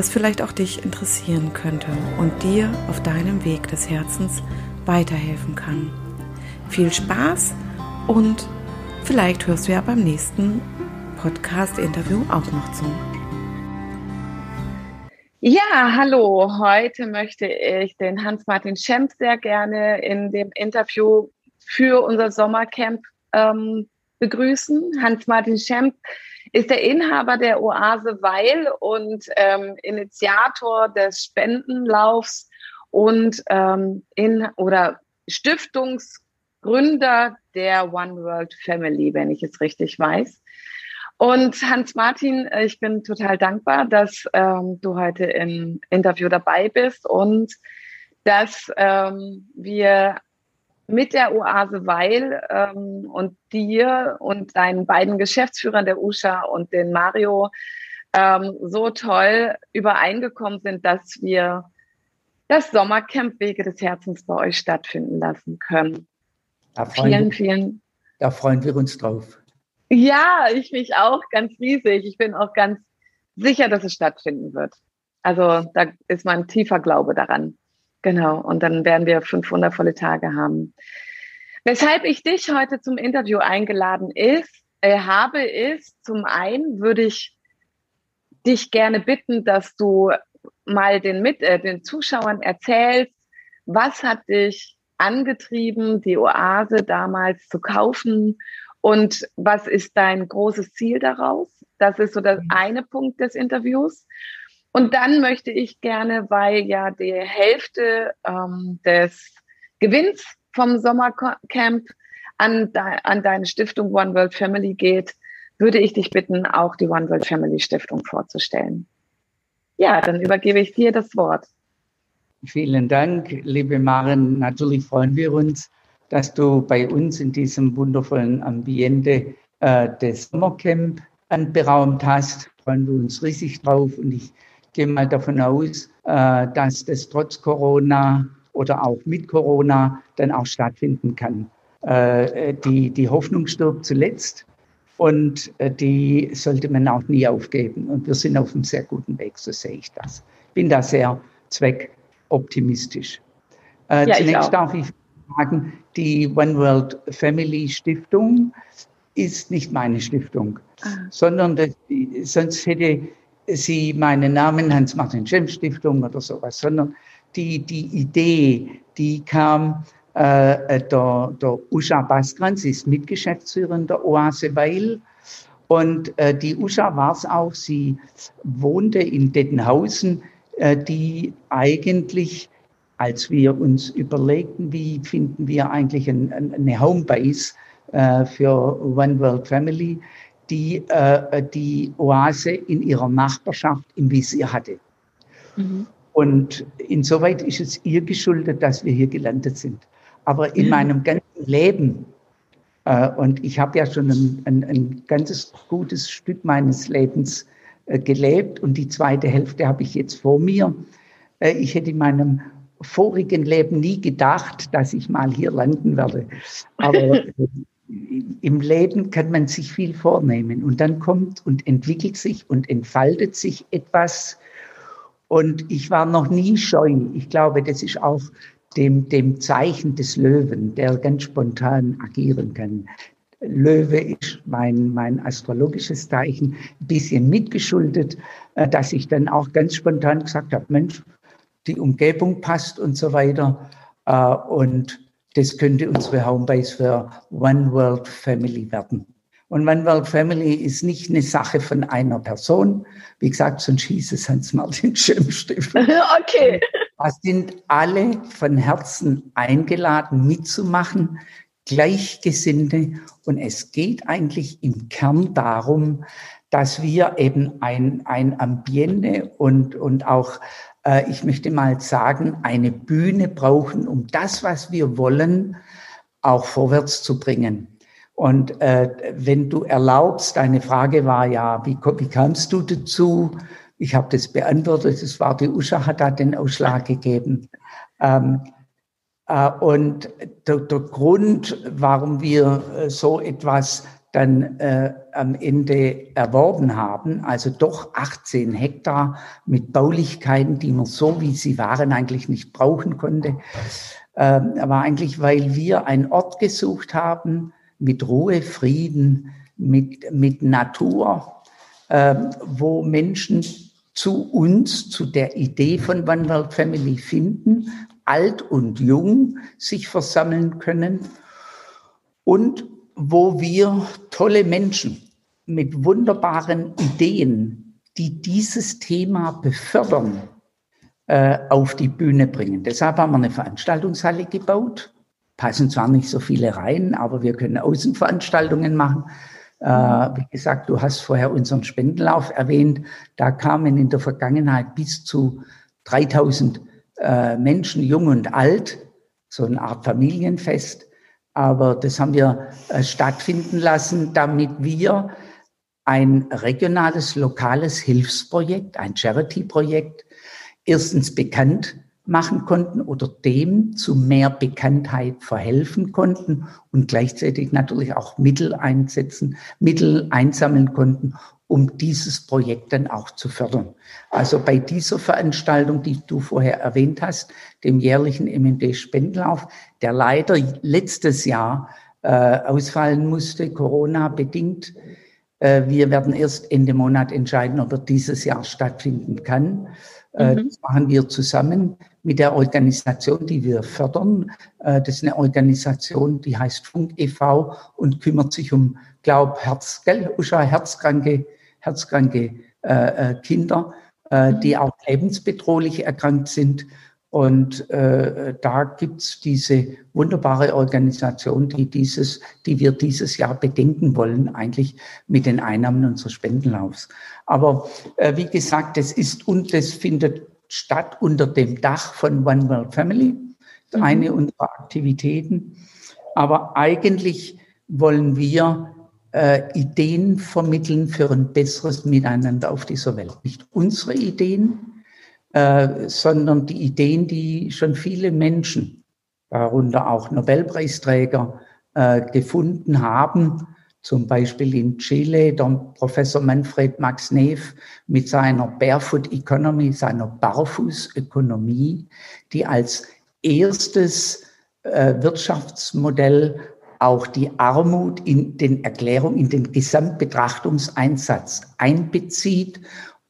was vielleicht auch dich interessieren könnte und dir auf deinem Weg des Herzens weiterhelfen kann. Viel Spaß und vielleicht hörst du ja beim nächsten Podcast-Interview auch noch zu. Ja, hallo. Heute möchte ich den Hans-Martin Schemp sehr gerne in dem Interview für unser Sommercamp ähm, begrüßen. Hans-Martin Schemp ist der Inhaber der Oase Weil und ähm, Initiator des Spendenlaufs und ähm, in oder Stiftungsgründer der One World Family, wenn ich es richtig weiß. Und Hans-Martin, äh, ich bin total dankbar, dass ähm, du heute im Interview dabei bist und dass ähm, wir mit der Oase Weil ähm, und dir und deinen beiden Geschäftsführern, der Usha und den Mario, ähm, so toll übereingekommen sind, dass wir das Sommercamp Wege des Herzens bei euch stattfinden lassen können. vielen, wir, vielen. Da freuen wir uns drauf. Ja, ich mich auch ganz riesig. Ich bin auch ganz sicher, dass es stattfinden wird. Also da ist mein tiefer Glaube daran. Genau. Und dann werden wir fünf wundervolle Tage haben. Weshalb ich dich heute zum Interview eingeladen ist, äh, habe, ist, zum einen würde ich dich gerne bitten, dass du mal den, mit, äh, den Zuschauern erzählst, was hat dich angetrieben, die Oase damals zu kaufen und was ist dein großes Ziel daraus? Das ist so der mhm. eine Punkt des Interviews. Und dann möchte ich gerne, weil ja die Hälfte ähm, des Gewinns vom Sommercamp an, de an deine Stiftung One World Family geht, würde ich dich bitten, auch die One World Family Stiftung vorzustellen. Ja, dann übergebe ich dir das Wort. Vielen Dank, liebe Maren. Natürlich freuen wir uns, dass du bei uns in diesem wundervollen Ambiente äh, des Sommercamp anberaumt hast. Freuen wir uns riesig drauf und ich gehe mal davon aus, äh, dass das trotz Corona oder auch mit Corona dann auch stattfinden kann. Äh, die, die Hoffnung stirbt zuletzt und äh, die sollte man auch nie aufgeben. Und wir sind auf einem sehr guten Weg, so sehe ich das. Bin da sehr zweckoptimistisch. Ja, zunächst darf ich sagen, die One World Family Stiftung ist nicht meine Stiftung, ah. sondern das, sonst hätte sie meinen Namen Hans-Martin Schem Stiftung oder sowas, sondern die, die Idee, die kam äh, der, der Usha Baskran, sie ist Mitgeschäftsführerin der Oase Weil. Und äh, die Usha war es auch, sie wohnte in Dettenhausen, äh, die eigentlich, als wir uns überlegten, wie finden wir eigentlich ein, ein, eine Homebase äh, für One World Family, die äh, die Oase in ihrer Nachbarschaft im Visier hatte. Mhm. Und insoweit ist es ihr geschuldet, dass wir hier gelandet sind. Aber in mhm. meinem ganzen Leben, äh, und ich habe ja schon ein, ein, ein, ganzes gutes Stück meines Lebens äh, gelebt und die zweite Hälfte habe ich jetzt vor mir. Äh, ich hätte in meinem vorigen Leben nie gedacht, dass ich mal hier landen werde. Aber im Leben kann man sich viel vornehmen und dann kommt und entwickelt sich und entfaltet sich etwas. Und ich war noch nie scheu. Ich glaube, das ist auch dem, dem Zeichen des Löwen, der ganz spontan agieren kann. Löwe ist mein, mein astrologisches Zeichen, ein bisschen mitgeschuldet, äh, dass ich dann auch ganz spontan gesagt habe, Mensch, die Umgebung passt und so weiter. Äh, und das könnte unsere Homebase für One World Family werden. Und One World Family ist nicht eine Sache von einer Person. Wie gesagt, sonst hieß es Hans-Martin Schirmstift. okay. Da sind alle von Herzen eingeladen, mitzumachen, Gleichgesinnte. Und es geht eigentlich im Kern darum, dass wir eben ein, ein Ambiente und, und auch, äh, ich möchte mal sagen, eine Bühne brauchen, um das, was wir wollen, auch vorwärts zu bringen. Und äh, wenn du erlaubst, deine Frage war ja, wie, wie kamst du dazu? Ich habe das beantwortet, es war die Usha, hat da den Ausschlag gegeben. Ähm, äh, und der, der, Grund, warum wir äh, so etwas dann äh, am Ende erworben haben, also doch 18 Hektar mit Baulichkeiten, die man so, wie sie waren, eigentlich nicht brauchen konnte, äh, war eigentlich, weil wir einen Ort gesucht haben, mit Ruhe, Frieden, mit, mit Natur, äh, wo Menschen zu uns, zu der Idee von One World Family finden, alt und jung sich versammeln können und wo wir tolle Menschen mit wunderbaren Ideen, die dieses Thema befördern, äh, auf die Bühne bringen. Deshalb haben wir eine Veranstaltungshalle gebaut passen zwar nicht so viele rein, aber wir können Außenveranstaltungen machen. Äh, wie gesagt, du hast vorher unseren Spendenlauf erwähnt. Da kamen in der Vergangenheit bis zu 3000 äh, Menschen, jung und alt, so eine Art Familienfest. Aber das haben wir äh, stattfinden lassen, damit wir ein regionales, lokales Hilfsprojekt, ein Charity-Projekt, erstens bekannt machen konnten oder dem zu mehr Bekanntheit verhelfen konnten und gleichzeitig natürlich auch Mittel einsetzen, Mittel einsammeln konnten, um dieses Projekt dann auch zu fördern. Also bei dieser Veranstaltung, die du vorher erwähnt hast, dem jährlichen MMD-Spendenlauf, der leider letztes Jahr äh, ausfallen musste, Corona bedingt. Äh, wir werden erst Ende Monat entscheiden, ob er dieses Jahr stattfinden kann. Äh, mhm. Das machen wir zusammen mit der Organisation, die wir fördern. Äh, das ist eine Organisation, die heißt Funk e.V. und kümmert sich um, glaub, Herz, gell, Usha, herzkranke, herzkranke äh, äh Kinder, äh, die auch lebensbedrohlich erkrankt sind. Und äh, da gibt's diese wunderbare Organisation, die dieses, die wir dieses Jahr bedenken wollen, eigentlich mit den Einnahmen unseres Spendenlaufs. Aber äh, wie gesagt, das ist und das findet statt unter dem Dach von One World Family, mhm. eine unserer Aktivitäten. Aber eigentlich wollen wir äh, Ideen vermitteln für ein besseres Miteinander auf dieser Welt. Nicht unsere Ideen, äh, sondern die Ideen, die schon viele Menschen, darunter auch Nobelpreisträger, äh, gefunden haben zum Beispiel in Chile der Professor Manfred Max Neef mit seiner Barefoot Economy, seiner Barfußökonomie, die als erstes äh, Wirtschaftsmodell auch die Armut in den Erklärungen, in den Gesamtbetrachtungseinsatz einbezieht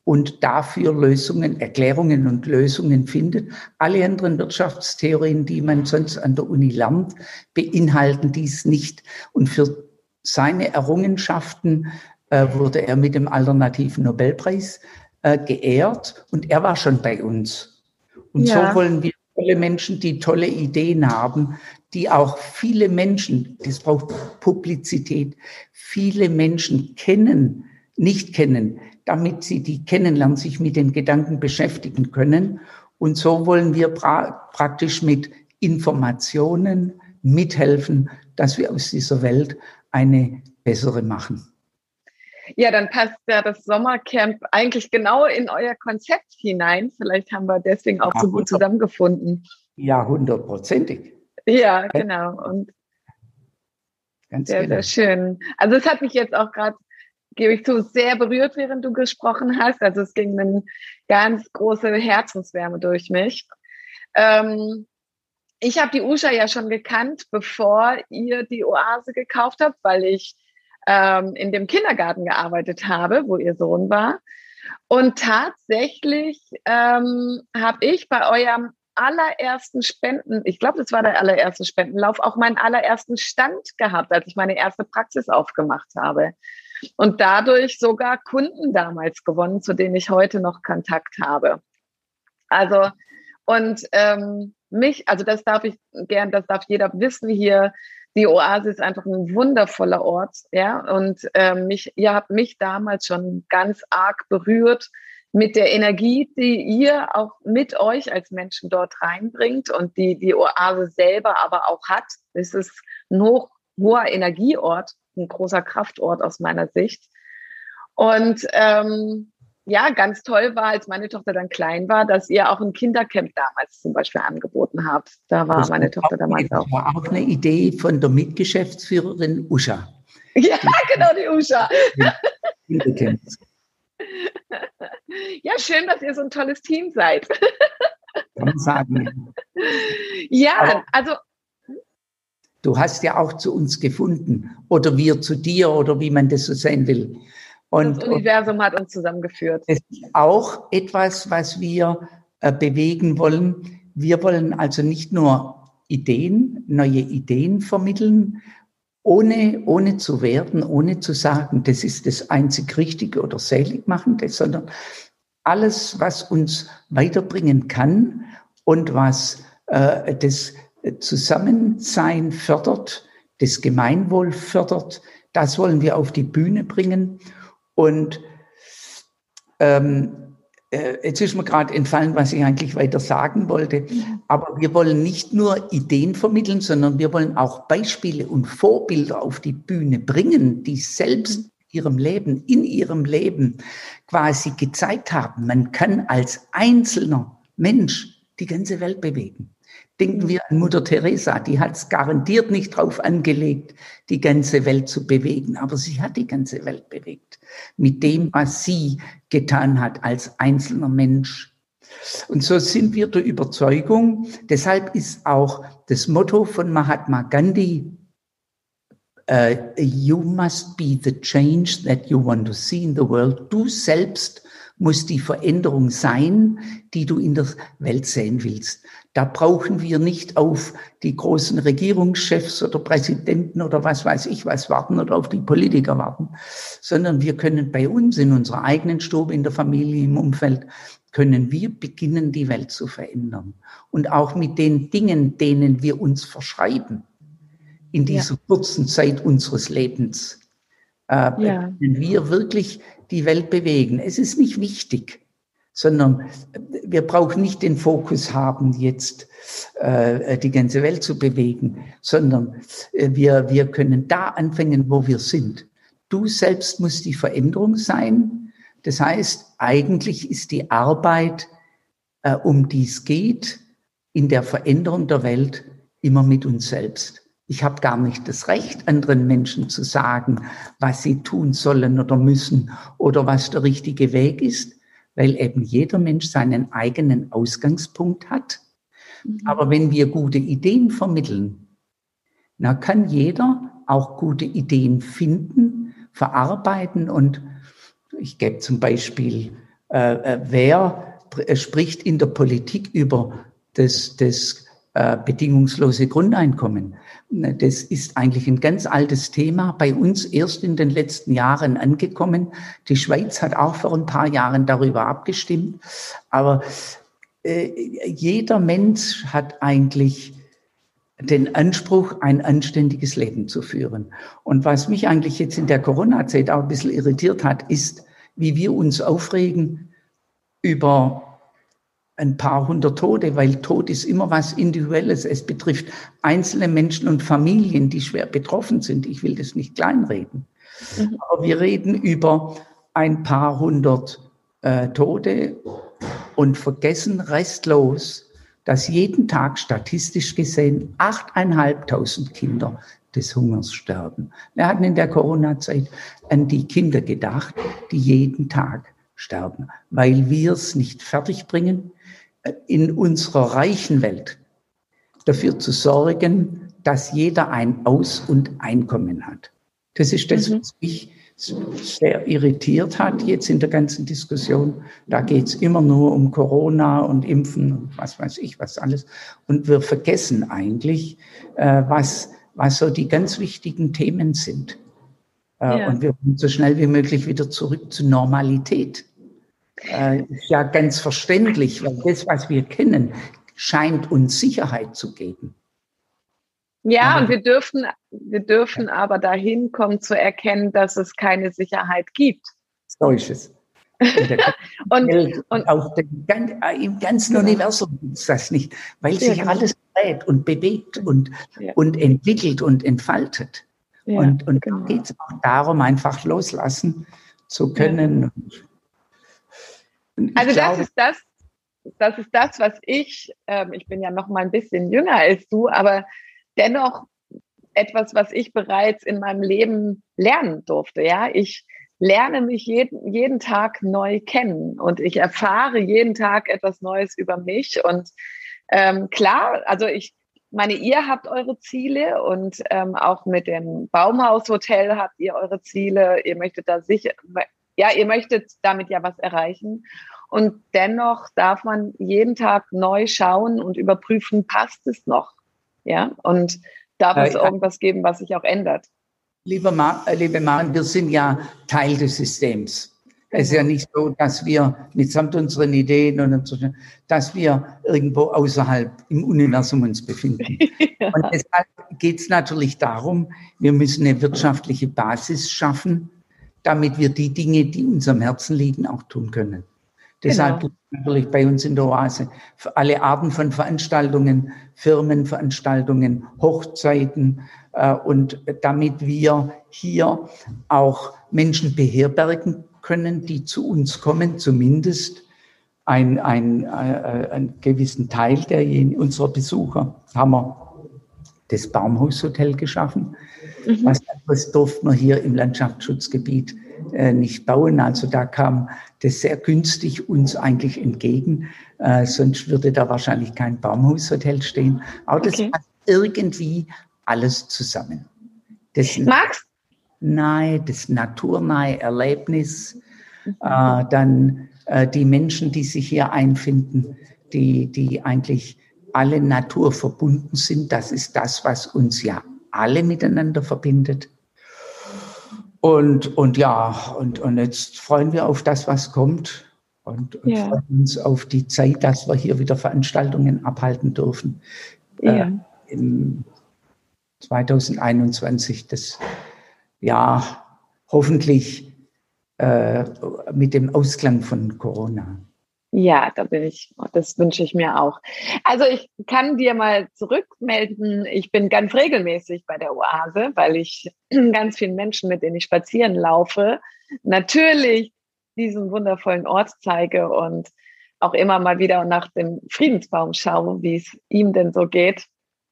und dafür Lösungen, Erklärungen und Lösungen findet. Alle anderen Wirtschaftstheorien, die man sonst an der Uni lernt, beinhalten dies nicht. Und für seine Errungenschaften äh, wurde er mit dem alternativen Nobelpreis äh, geehrt und er war schon bei uns. Und ja. so wollen wir tolle Menschen, die tolle Ideen haben, die auch viele Menschen, das braucht Publizität, viele Menschen kennen, nicht kennen, damit sie die kennenlernen, sich mit den Gedanken beschäftigen können. Und so wollen wir pra praktisch mit Informationen mithelfen, dass wir aus dieser Welt eine bessere machen. Ja, dann passt ja das Sommercamp eigentlich genau in euer Konzept hinein. Vielleicht haben wir deswegen auch ja, so gut zusammengefunden. Ja, hundertprozentig. Ja, genau. Und Ganz sehr, genau. sehr schön. Also es hat mich jetzt auch gerade, gebe ich zu, sehr berührt, während du gesprochen hast. Also es ging eine ganz große Herzenswärme durch mich. Ähm, ich habe die Usha ja schon gekannt, bevor ihr die Oase gekauft habt, weil ich ähm, in dem Kindergarten gearbeitet habe, wo ihr Sohn war. Und tatsächlich ähm, habe ich bei eurem allerersten Spenden, ich glaube, das war der allererste Spendenlauf, auch meinen allerersten Stand gehabt, als ich meine erste Praxis aufgemacht habe. Und dadurch sogar Kunden damals gewonnen, zu denen ich heute noch Kontakt habe. Also, und ähm, mich, also das darf ich gern, das darf jeder wissen hier, die Oase ist einfach ein wundervoller Ort, ja. Und ähm, mich, ihr habt mich damals schon ganz arg berührt mit der Energie, die ihr auch mit euch als Menschen dort reinbringt und die die Oase selber aber auch hat. Es ist ein hoch, hoher Energieort, ein großer Kraftort aus meiner Sicht. Und ähm, ja, ganz toll war, als meine Tochter dann klein war, dass ihr auch ein Kindercamp damals zum Beispiel angeboten habt. Da war das meine Tochter damals auch. Das war auch eine Idee von der Mitgeschäftsführerin Usha. Ja, genau, die Usha. Kindercamps. Ja, schön, dass ihr so ein tolles Team seid. Kann sagen. Ja, Aber also. Du hast ja auch zu uns gefunden oder wir zu dir oder wie man das so sehen will. Und, das Universum hat uns zusammengeführt. Das ist auch etwas, was wir äh, bewegen wollen. Wir wollen also nicht nur Ideen, neue Ideen vermitteln, ohne, ohne zu werden, ohne zu sagen, das ist das einzig Richtige oder Seligmachende, sondern alles, was uns weiterbringen kann und was äh, das Zusammensein fördert, das Gemeinwohl fördert, das wollen wir auf die Bühne bringen. Und ähm, äh, jetzt ist mir gerade entfallen, was ich eigentlich weiter sagen wollte. Aber wir wollen nicht nur Ideen vermitteln, sondern wir wollen auch Beispiele und Vorbilder auf die Bühne bringen, die selbst ihrem Leben, in ihrem Leben quasi gezeigt haben, man kann als einzelner Mensch die ganze Welt bewegen. Denken wir an Mutter Teresa, die hat es garantiert nicht drauf angelegt, die ganze Welt zu bewegen, aber sie hat die ganze Welt bewegt mit dem, was sie getan hat als einzelner Mensch. Und so sind wir der Überzeugung, deshalb ist auch das Motto von Mahatma Gandhi, uh, You must be the change that you want to see in the world. Du selbst muss die Veränderung sein, die du in der Welt sehen willst. Da brauchen wir nicht auf die großen Regierungschefs oder Präsidenten oder was weiß ich was warten oder auf die Politiker warten, sondern wir können bei uns in unserer eigenen Stube, in der Familie, im Umfeld, können wir beginnen, die Welt zu verändern. Und auch mit den Dingen, denen wir uns verschreiben in dieser ja. kurzen Zeit unseres Lebens, äh, ja. können wir wirklich die Welt bewegen. Es ist nicht wichtig, sondern wir brauchen nicht den Fokus haben, jetzt äh, die ganze Welt zu bewegen, sondern äh, wir, wir können da anfangen, wo wir sind. Du selbst musst die Veränderung sein. Das heißt, eigentlich ist die Arbeit, äh, um die es geht, in der Veränderung der Welt immer mit uns selbst. Ich habe gar nicht das Recht, anderen Menschen zu sagen, was sie tun sollen oder müssen oder was der richtige Weg ist, weil eben jeder Mensch seinen eigenen Ausgangspunkt hat. Mhm. Aber wenn wir gute Ideen vermitteln, dann kann jeder auch gute Ideen finden, verarbeiten und ich gebe zum Beispiel, äh, äh wer spricht in der Politik über das, das äh, bedingungslose Grundeinkommen. Das ist eigentlich ein ganz altes Thema, bei uns erst in den letzten Jahren angekommen. Die Schweiz hat auch vor ein paar Jahren darüber abgestimmt. Aber äh, jeder Mensch hat eigentlich den Anspruch, ein anständiges Leben zu führen. Und was mich eigentlich jetzt in der Corona-Zeit auch ein bisschen irritiert hat, ist, wie wir uns aufregen über ein paar hundert Tote, weil Tod ist immer was Individuelles. Es betrifft einzelne Menschen und Familien, die schwer betroffen sind. Ich will das nicht kleinreden. Mhm. Aber wir reden über ein paar hundert äh, Tote und vergessen restlos, dass jeden Tag statistisch gesehen achteinhalbtausend Kinder des Hungers sterben. Wir hatten in der Corona-Zeit an die Kinder gedacht, die jeden Tag sterben, weil wir es nicht fertigbringen, in unserer reichen Welt dafür zu sorgen, dass jeder ein Aus- und Einkommen hat. Das ist das, mhm. was mich sehr irritiert hat jetzt in der ganzen Diskussion. Da geht es immer nur um Corona und Impfen und was weiß ich, was alles. Und wir vergessen eigentlich, äh, was, was so die ganz wichtigen Themen sind. Äh, ja. Und wir wollen so schnell wie möglich wieder zurück zur Normalität. Äh, ist ja ganz verständlich, weil das, was wir kennen, scheint uns Sicherheit zu geben. Ja, aber, und wir dürfen, wir dürfen ja. aber dahin kommen zu erkennen, dass es keine Sicherheit gibt. So ist es. und, und, auf dem, äh, im ganzen genau. Universum gibt es das nicht, weil sich alles dreht und bewegt und, ja. und entwickelt und entfaltet. Und und genau. geht es auch darum, einfach loslassen zu können. Also das ist das, das ist das, was ich, ähm, ich bin ja noch mal ein bisschen jünger als du, aber dennoch etwas, was ich bereits in meinem Leben lernen durfte. Ja, ich lerne mich jeden, jeden Tag neu kennen und ich erfahre jeden Tag etwas Neues über mich. Und ähm, klar, also ich meine, ihr habt eure Ziele und ähm, auch mit dem Baumhaushotel habt ihr eure Ziele. Ihr möchtet da sicher, ja, ihr möchtet damit ja was erreichen. Und dennoch darf man jeden Tag neu schauen und überprüfen, passt es noch? Ja, und darf es irgendwas geben, was sich auch ändert? Lieber Ma äh, liebe Maren, wir sind ja Teil des Systems. Es ist ja nicht so, dass wir mitsamt unseren Ideen und so, dass wir irgendwo außerhalb im Universum uns befinden. ja. Und deshalb geht es natürlich darum, wir müssen eine wirtschaftliche Basis schaffen, damit wir die Dinge, die uns am Herzen liegen, auch tun können. Deshalb genau. natürlich bei uns in der Oase für alle Arten von Veranstaltungen, Firmenveranstaltungen, Hochzeiten äh, und damit wir hier auch Menschen beherbergen können, die zu uns kommen, zumindest ein, ein, ein, äh, einen gewissen Teil der unserer Besucher haben wir das Baumhaushotel geschaffen. Mhm. Was anderes durften wir hier im Landschaftsschutzgebiet äh, nicht bauen. Also da kam das sehr günstig uns eigentlich entgegen. Äh, sonst würde da wahrscheinlich kein Baumhaushotel stehen. Aber das okay. passt irgendwie alles zusammen. Das Magst? Nahe, das naturnahe Erlebnis, mhm. äh, dann äh, die Menschen, die sich hier einfinden, die, die eigentlich alle Natur verbunden sind. Das ist das, was uns ja alle miteinander verbindet. Und, und ja, und, und jetzt freuen wir auf das, was kommt und, und ja. freuen uns auf die Zeit, dass wir hier wieder Veranstaltungen abhalten dürfen. Ja. Äh, Im 2021, das ja hoffentlich äh, mit dem Ausklang von Corona. Ja, da bin ich, das wünsche ich mir auch. Also ich kann dir mal zurückmelden, ich bin ganz regelmäßig bei der Oase, weil ich ganz vielen Menschen, mit denen ich spazieren laufe, natürlich diesen wundervollen Ort zeige und auch immer mal wieder nach dem Friedensbaum schaue, wie es ihm denn so geht.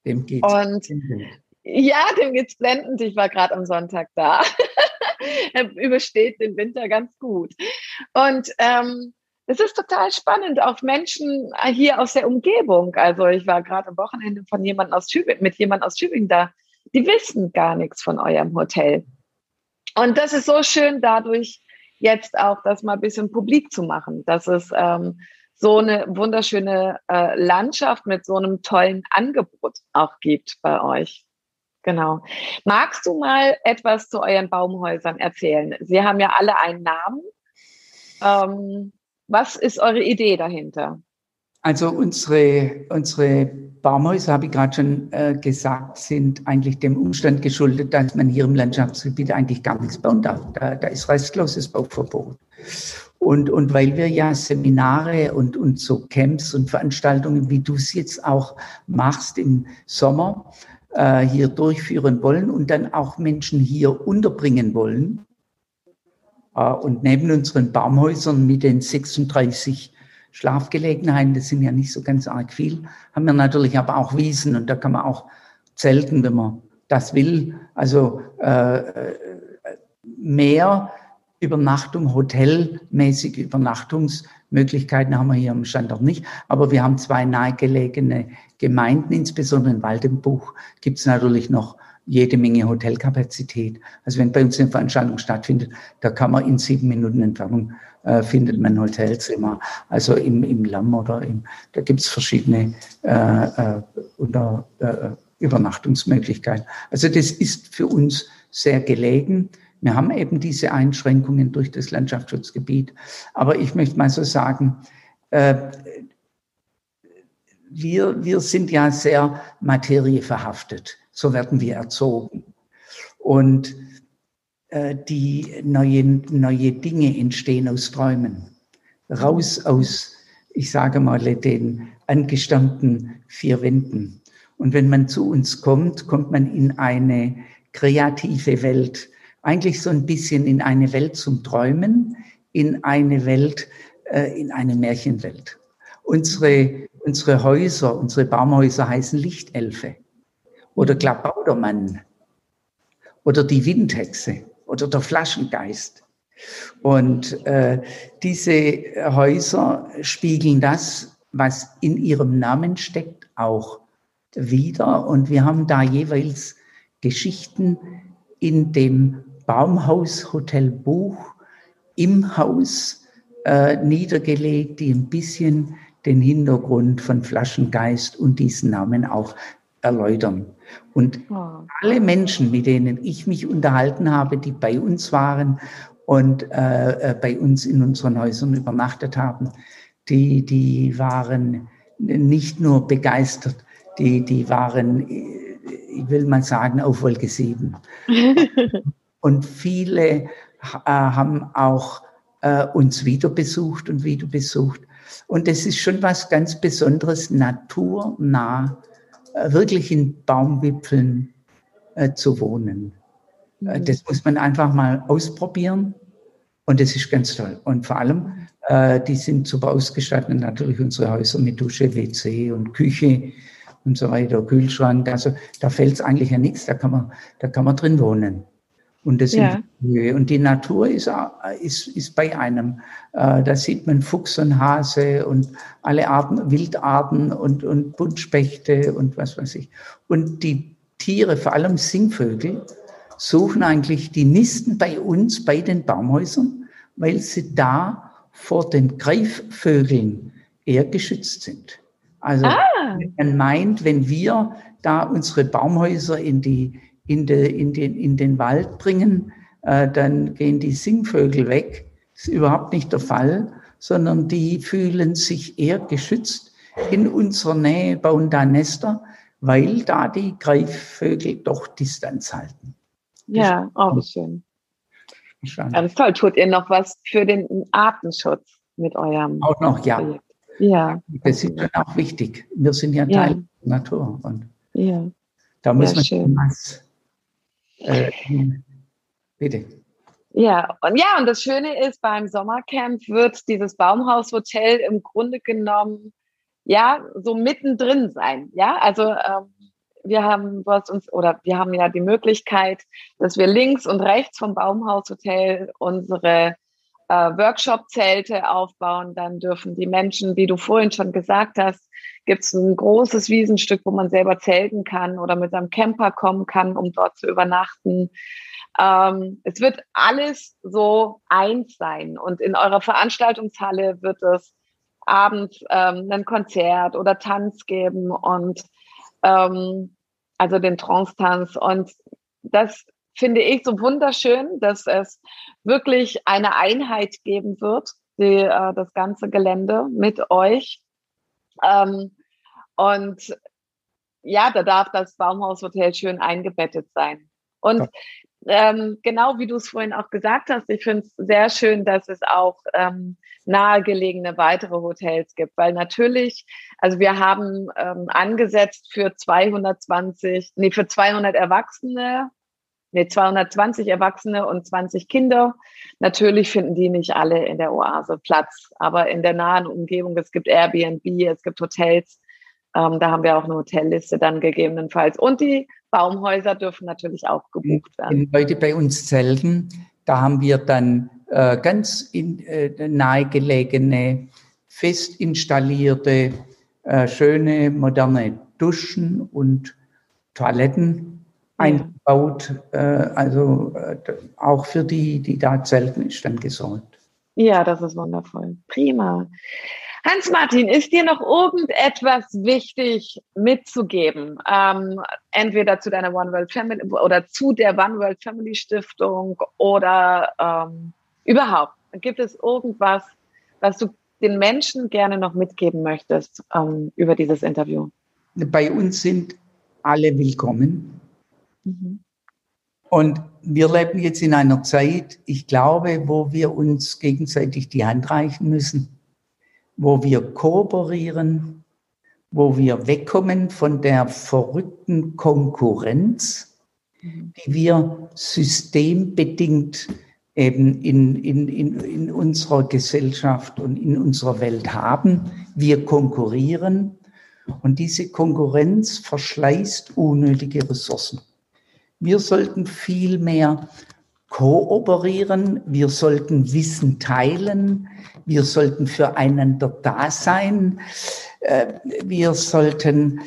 Dem geht's. Und ja, dem geht's blendend. Ich war gerade am Sonntag da. er übersteht den Winter ganz gut. Und ähm, es ist total spannend, auch Menschen äh, hier aus der Umgebung. Also ich war gerade am Wochenende von jemand aus Tübingen, mit jemand aus Tübingen da. Die wissen gar nichts von eurem Hotel. Und das ist so schön, dadurch jetzt auch das mal ein bisschen publik zu machen, dass es ähm, so eine wunderschöne äh, Landschaft mit so einem tollen Angebot auch gibt bei euch. Genau. Magst du mal etwas zu euren Baumhäusern erzählen? Sie haben ja alle einen Namen. Ähm, was ist eure Idee dahinter? Also unsere, unsere Baumhäuser, habe ich gerade schon äh, gesagt, sind eigentlich dem Umstand geschuldet, dass man hier im Landschaftsgebiet eigentlich gar nichts bauen darf. Da, da ist restloses Bauverbot. Und, und weil wir ja Seminare und, und so Camps und Veranstaltungen, wie du es jetzt auch machst im Sommer, äh, hier durchführen wollen und dann auch Menschen hier unterbringen wollen, und neben unseren Baumhäusern mit den 36 Schlafgelegenheiten, das sind ja nicht so ganz arg viel, haben wir natürlich aber auch Wiesen und da kann man auch zelten, wenn man das will. Also äh, mehr Übernachtung, hotelmäßige Übernachtungsmöglichkeiten haben wir hier am Standort nicht. Aber wir haben zwei nahegelegene Gemeinden, insbesondere in Waldenbuch gibt es natürlich noch jede Menge Hotelkapazität. Also wenn bei uns eine Veranstaltung stattfindet, da kann man in sieben Minuten Entfernung äh, findet man ein Hotelzimmer. Also im, im Lamm oder im, da gibt es verschiedene äh, äh, unter, äh, Übernachtungsmöglichkeiten. Also das ist für uns sehr gelegen. Wir haben eben diese Einschränkungen durch das Landschaftsschutzgebiet. Aber ich möchte mal so sagen, äh, wir, wir sind ja sehr materieverhaftet. So werden wir erzogen. Und äh, die neue, neue Dinge entstehen aus Träumen. Raus aus, ich sage mal, den angestammten vier Wänden. Und wenn man zu uns kommt, kommt man in eine kreative Welt. Eigentlich so ein bisschen in eine Welt zum Träumen, in eine Welt, äh, in eine Märchenwelt. Unsere, unsere Häuser, unsere Baumhäuser heißen Lichtelfe oder Klabaudermann oder die Windhexe oder der Flaschengeist. Und äh, diese Häuser spiegeln das, was in ihrem Namen steckt, auch wieder. Und wir haben da jeweils Geschichten in dem Baumhaus Hotel Buch im Haus äh, niedergelegt, die ein bisschen den Hintergrund von Flaschengeist und diesen Namen auch erläutern. Und alle Menschen, mit denen ich mich unterhalten habe, die bei uns waren und äh, äh, bei uns in unseren Häusern übernachtet haben, die, die waren nicht nur begeistert, die, die waren, ich will mal sagen, auf Wolke 7. und viele äh, haben auch äh, uns wieder besucht und wieder besucht. Und es ist schon was ganz Besonderes, naturnah äh, wirklich in Baumwipfeln äh, zu wohnen. Äh, mhm. Das muss man einfach mal ausprobieren und das ist ganz toll. Und vor allem, äh, die sind super ausgestattet, natürlich unsere Häuser mit Dusche, WC und Küche und so weiter, Kühlschrank. Also da fällt es eigentlich ja nichts, da kann man, da kann man drin wohnen. Und, das ja. und die Natur ist, ist, ist bei einem. Äh, da sieht man Fuchs und Hase und alle Arten, Wildarten und, und Buntspechte und was weiß ich. Und die Tiere, vor allem Singvögel, suchen eigentlich die Nisten bei uns, bei den Baumhäusern, weil sie da vor den Greifvögeln eher geschützt sind. Also ah. man meint, wenn wir da unsere Baumhäuser in die in, de, in, den, in den Wald bringen, äh, dann gehen die Singvögel weg. Das ist überhaupt nicht der Fall, sondern die fühlen sich eher geschützt in unserer Nähe, bauen da Nester, weil da die Greifvögel doch Distanz halten. Ja, auch oh, schön. Ganz toll. Tut ihr noch was für den Artenschutz mit eurem Auch noch, ja. Projekt? Ja. Das ist schon auch wichtig. Wir sind ja Teil ja. der Natur. Und ja. Da muss ja, man was äh, bitte. Ja, und ja, und das Schöne ist, beim Sommercamp wird dieses Baumhaushotel im Grunde genommen ja so mittendrin sein. Ja, also ähm, wir haben was uns oder wir haben ja die Möglichkeit, dass wir links und rechts vom Baumhaushotel unsere äh, Workshop-Zelte aufbauen. Dann dürfen die Menschen, wie du vorhin schon gesagt hast, gibt es ein großes Wiesenstück, wo man selber zelten kann oder mit seinem Camper kommen kann, um dort zu übernachten. Ähm, es wird alles so eins sein. Und in eurer Veranstaltungshalle wird es abends ähm, ein Konzert oder Tanz geben und ähm, also den Trance-Tanz. Und das finde ich so wunderschön, dass es wirklich eine Einheit geben wird, die, äh, das ganze Gelände mit euch. Ähm, und ja, da darf das Baumhaushotel schön eingebettet sein. Und ähm, genau wie du es vorhin auch gesagt hast, ich finde es sehr schön, dass es auch ähm, nahegelegene weitere Hotels gibt, weil natürlich, also wir haben ähm, angesetzt für 220, nee, für 200 Erwachsene nee, 220 Erwachsene und 20 Kinder. Natürlich finden die nicht alle in der Oase Platz, aber in der nahen Umgebung, es gibt Airbnb, es gibt Hotels, ähm, da haben wir auch eine Hotelliste dann gegebenenfalls. Und die Baumhäuser dürfen natürlich auch gebucht werden. Leute bei uns zelten, da haben wir dann äh, ganz in, äh, nahegelegene, fest installierte, äh, schöne, moderne Duschen und Toiletten eingebaut. Äh, also äh, auch für die, die da zelten, ist dann gesorgt. Ja, das ist wundervoll. Prima. Hans-Martin, ist dir noch irgendetwas wichtig mitzugeben? Ähm, entweder zu deiner One World Family oder zu der One World Family Stiftung oder ähm, überhaupt. Gibt es irgendwas, was du den Menschen gerne noch mitgeben möchtest ähm, über dieses Interview? Bei uns sind alle willkommen. Mhm. Und wir leben jetzt in einer Zeit, ich glaube, wo wir uns gegenseitig die Hand reichen müssen, wo wir kooperieren, wo wir wegkommen von der verrückten Konkurrenz, mhm. die wir systembedingt eben in, in, in, in unserer Gesellschaft und in unserer Welt haben. Wir konkurrieren und diese Konkurrenz verschleißt unnötige Ressourcen. Wir sollten viel mehr kooperieren, wir sollten Wissen teilen, wir sollten füreinander da sein, äh, wir sollten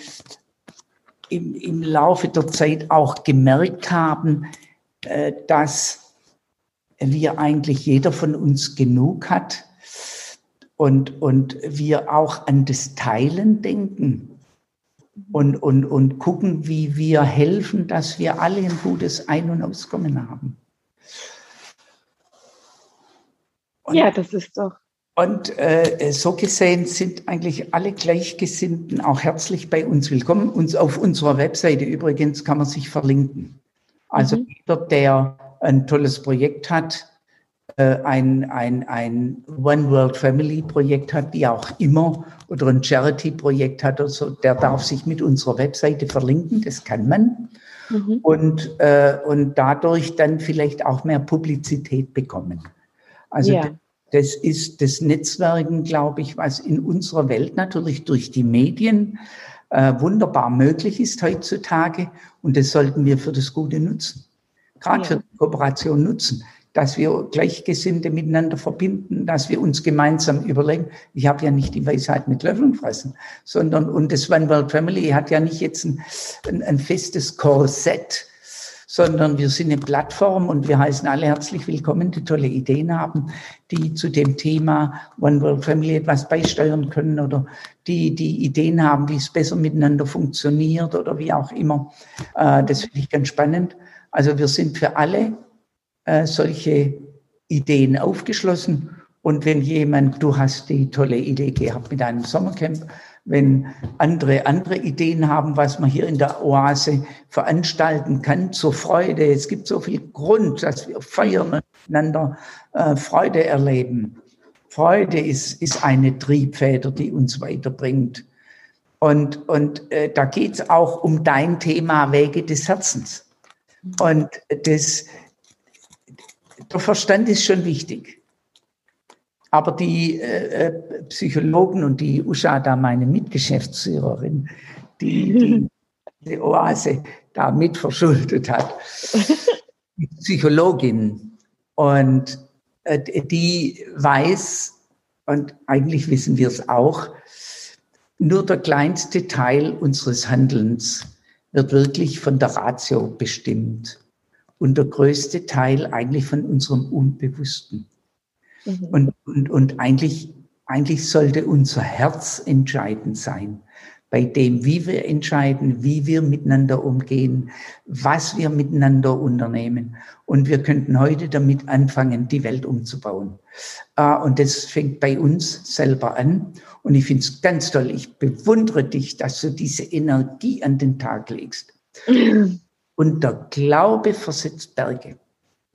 im, im Laufe der Zeit auch gemerkt haben, äh, dass wir eigentlich jeder von uns genug hat und, und wir auch an das Teilen denken und, und, und gucken, wie wir helfen, dass wir alle ein gutes Ein- und Auskommen haben. Und, ja, das ist doch. Und äh, so gesehen sind eigentlich alle Gleichgesinnten auch herzlich bei uns willkommen. Uns auf unserer Webseite übrigens kann man sich verlinken. Also mhm. jeder, der ein tolles Projekt hat, äh, ein, ein, ein One World Family Projekt hat, wie auch immer, oder ein Charity Projekt hat oder so, der darf sich mit unserer Webseite verlinken, das kann man. Mhm. Und, äh, und dadurch dann vielleicht auch mehr Publizität bekommen. Also ja. das ist das Netzwerken, glaube ich, was in unserer Welt natürlich durch die Medien äh, wunderbar möglich ist heutzutage. Und das sollten wir für das Gute nutzen. Gerade ja. für die Kooperation nutzen dass wir Gleichgesinnte miteinander verbinden, dass wir uns gemeinsam überlegen. Ich habe ja nicht die Weisheit mit Löffeln fressen, sondern, und das One World Family hat ja nicht jetzt ein, ein, ein festes Korsett, sondern wir sind eine Plattform und wir heißen alle herzlich willkommen, die tolle Ideen haben, die zu dem Thema One World Family etwas beisteuern können oder die, die Ideen haben, wie es besser miteinander funktioniert oder wie auch immer. Äh, das finde ich ganz spannend. Also wir sind für alle äh, solche Ideen aufgeschlossen. Und wenn jemand, du hast die tolle Idee gehabt mit einem Sommercamp, wenn andere andere Ideen haben, was man hier in der Oase veranstalten kann, zur Freude. Es gibt so viel Grund, dass wir feiern und miteinander äh, Freude erleben. Freude ist, ist eine Triebfeder, die uns weiterbringt. Und, und äh, da geht's auch um dein Thema Wege des Herzens. Und das, der Verstand ist schon wichtig. Aber die äh, äh, Psychologen und die Usha, da meine Mitgeschäftsführerin, die, die die Oase da mit verschuldet hat, die Psychologin. Und äh, die weiß, und eigentlich wissen wir es auch, nur der kleinste Teil unseres Handelns wird wirklich von der Ratio bestimmt und der größte Teil eigentlich von unserem Unbewussten. Mhm. Und, und, und eigentlich, eigentlich sollte unser Herz entscheidend sein bei dem, wie wir entscheiden, wie wir miteinander umgehen, was wir miteinander unternehmen. Und wir könnten heute damit anfangen, die Welt umzubauen. Äh, und das fängt bei uns selber an. Und ich finde es ganz toll. Ich bewundere dich, dass du diese Energie an den Tag legst. Und der Glaube versetzt Berge.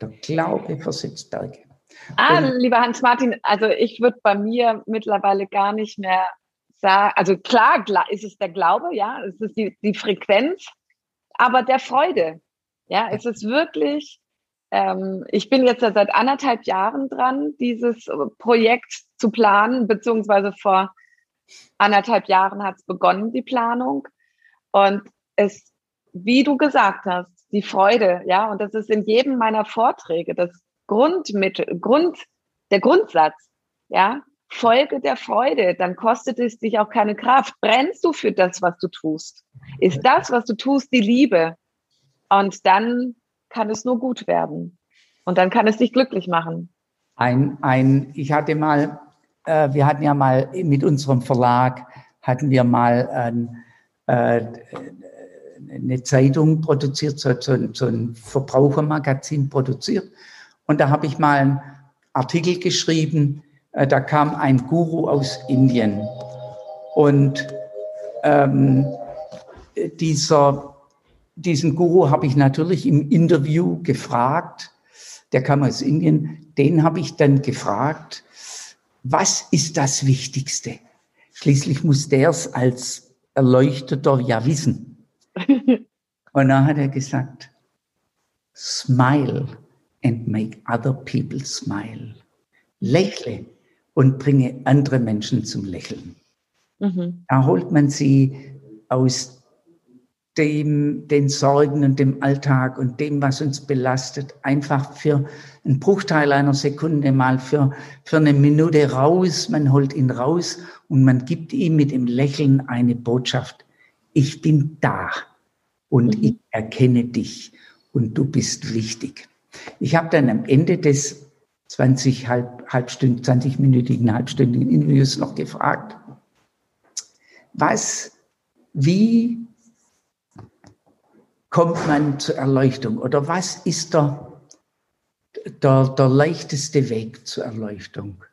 Der Glaube versetzt Berge. Ah, und, lieber Hans-Martin, also ich würde bei mir mittlerweile gar nicht mehr sagen, also klar ist es der Glaube, ja, es ist die, die Frequenz, aber der Freude. Ja, es ist wirklich, ähm, ich bin jetzt seit anderthalb Jahren dran, dieses Projekt zu planen, beziehungsweise vor anderthalb Jahren hat es begonnen, die Planung. Und es wie du gesagt hast, die Freude, ja, und das ist in jedem meiner Vorträge das Grundmittel, Grund, der Grundsatz, ja, Folge der Freude, dann kostet es dich auch keine Kraft. Brennst du für das, was du tust? Ist das, was du tust, die Liebe? Und dann kann es nur gut werden. Und dann kann es dich glücklich machen. Ein, ein, ich hatte mal, äh, wir hatten ja mal mit unserem Verlag, hatten wir mal ein, äh, eine Zeitung produziert, so, so, so ein Verbrauchermagazin produziert. Und da habe ich mal einen Artikel geschrieben, äh, da kam ein Guru aus Indien. Und ähm, dieser, diesen Guru habe ich natürlich im Interview gefragt, der kam aus Indien, den habe ich dann gefragt, was ist das Wichtigste? Schließlich muss der es als Erleuchteter ja wissen. Und dann hat er gesagt, smile and make other people smile. Lächle und bringe andere Menschen zum Lächeln. Mhm. Da holt man sie aus dem, den Sorgen und dem Alltag und dem, was uns belastet, einfach für einen Bruchteil einer Sekunde mal für, für eine Minute raus. Man holt ihn raus und man gibt ihm mit dem Lächeln eine Botschaft. Ich bin da und mhm. ich erkenne dich und du bist wichtig. Ich habe dann am Ende des 20 halb, halbstünd, 20-minütigen, halbstündigen Interviews noch gefragt, was, wie kommt man zur Erleuchtung oder was ist der, der, der leichteste Weg zur Erleuchtung?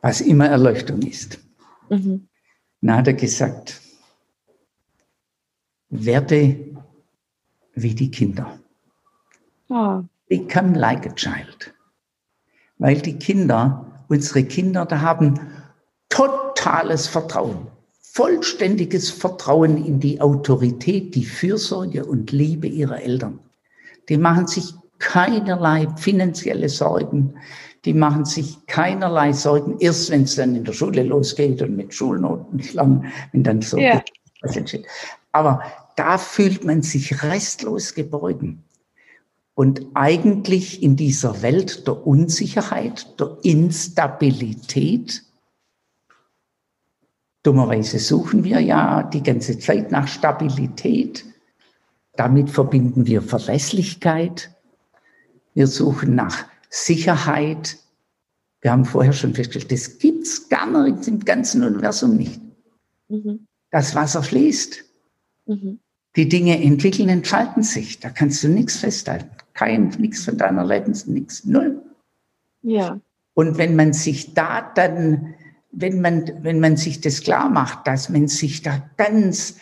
Was immer Erleuchtung ist. Mhm. Dann hat er gesagt, werde wie die Kinder. Oh. Become like a child. Weil die Kinder, unsere Kinder, da haben totales Vertrauen vollständiges Vertrauen in die Autorität, die Fürsorge und Liebe ihrer Eltern. Die machen sich keinerlei finanzielle Sorgen. Die machen sich keinerlei Sorgen, erst wenn es dann in der Schule losgeht und mit Schulnoten lang, wenn dann so entsteht. Aber da fühlt man sich restlos geborgen. Und eigentlich in dieser Welt der Unsicherheit, der Instabilität, Dummerweise suchen wir ja die ganze Zeit nach Stabilität. Damit verbinden wir Verlässlichkeit. Wir suchen nach Sicherheit. Wir haben vorher schon festgestellt, das gibt's gar nicht im ganzen Universum nicht. Mhm. Das Wasser fließt. Mhm. Die Dinge entwickeln, entfalten sich. Da kannst du nichts festhalten. Kein, nichts von deiner Lebens, nichts, null. Ja. Und wenn man sich da dann wenn man, wenn man sich das klar macht, dass man sich da ganz,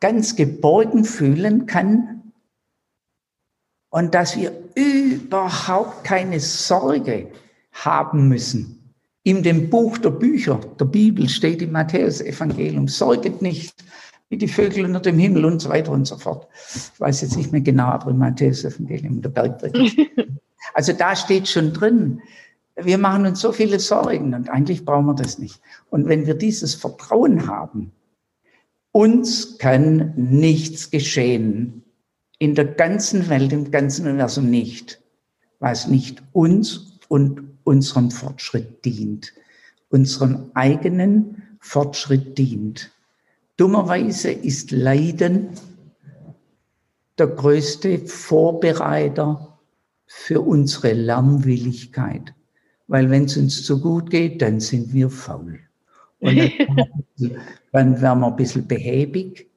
ganz geborgen fühlen kann und dass wir überhaupt keine Sorge haben müssen. In dem Buch der Bücher, der Bibel steht im Matthäus-Evangelium, sorget nicht wie die Vögel unter dem Himmel und so weiter und so fort. Ich weiß jetzt nicht mehr genau, aber im Matthäus-Evangelium, der Bergpredigt. Also da steht schon drin, wir machen uns so viele Sorgen und eigentlich brauchen wir das nicht. Und wenn wir dieses Vertrauen haben, uns kann nichts geschehen. In der ganzen Welt, im ganzen Universum nicht, was nicht uns und unserem Fortschritt dient, unserem eigenen Fortschritt dient. Dummerweise ist Leiden der größte Vorbereiter für unsere Lernwilligkeit. Weil wenn es uns zu gut geht, dann sind wir faul. Und dann, werden wir ein bisschen behäbig.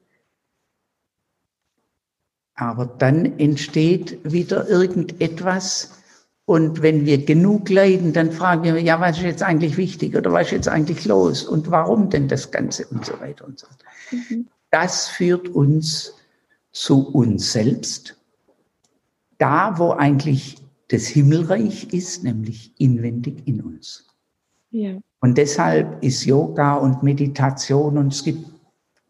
Aber dann entsteht wieder irgendetwas. Und wenn wir genug leiden, dann fragen wir, ja, was ist jetzt eigentlich wichtig oder was ist jetzt eigentlich los und warum denn das Ganze und so weiter und so fort. Mhm. Das führt uns zu uns selbst. Da, wo eigentlich das Himmelreich ist, nämlich inwendig in uns. Ja. Und deshalb ist Yoga und Meditation und es gibt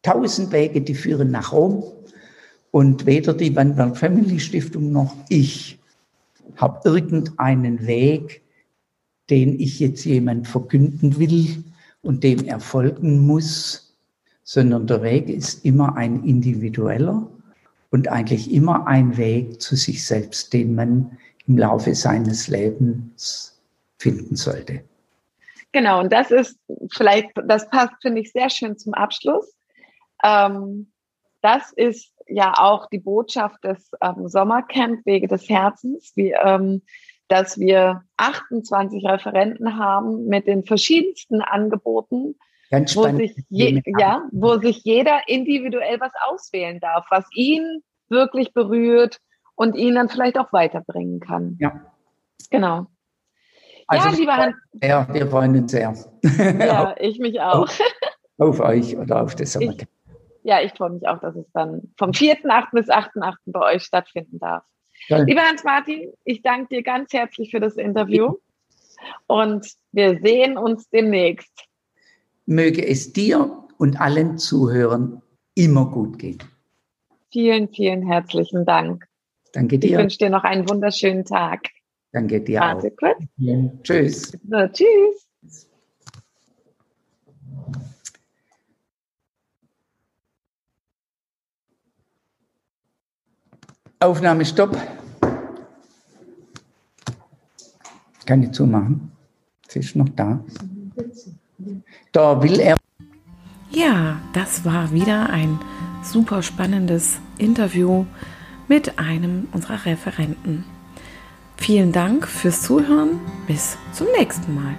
tausend Wege, die führen nach Rom. Und weder die Wandberg Family Stiftung noch ich habe irgendeinen Weg, den ich jetzt jemand verkünden will und dem er folgen muss, sondern der Weg ist immer ein individueller und eigentlich immer ein Weg zu sich selbst, den man im Laufe seines Lebens finden sollte. Genau, und das ist vielleicht, das passt, finde ich, sehr schön zum Abschluss. Ähm, das ist ja auch die Botschaft des ähm, Sommercamp Wege des Herzens, wie, ähm, dass wir 28 Referenten haben mit den verschiedensten Angeboten, wo sich, je, ja, wo sich jeder individuell was auswählen darf, was ihn wirklich berührt und ihn dann vielleicht auch weiterbringen kann. Ja. Genau. Also ja, lieber Hans. Ja, wir freuen uns sehr. Ja, ich mich auch. Auf, auf euch oder auf das Sommercamp. Ja, ich freue mich auch, dass es dann vom 4.8. bis 8.8. bei euch stattfinden darf. Ja. Lieber Hans-Martin, ich danke dir ganz herzlich für das Interview und wir sehen uns demnächst. Möge es dir und allen Zuhörern immer gut gehen. Vielen, vielen herzlichen Dank. Danke dir. Ich wünsche dir noch einen wunderschönen Tag. Danke dir Warte auch. Kurz. Ja. Tschüss. So, tschüss. Aufnahme Stopp. Kann ich zumachen? Sie ist noch da. Da will er. Ja, das war wieder ein super spannendes Interview mit einem unserer Referenten. Vielen Dank fürs Zuhören. Bis zum nächsten Mal.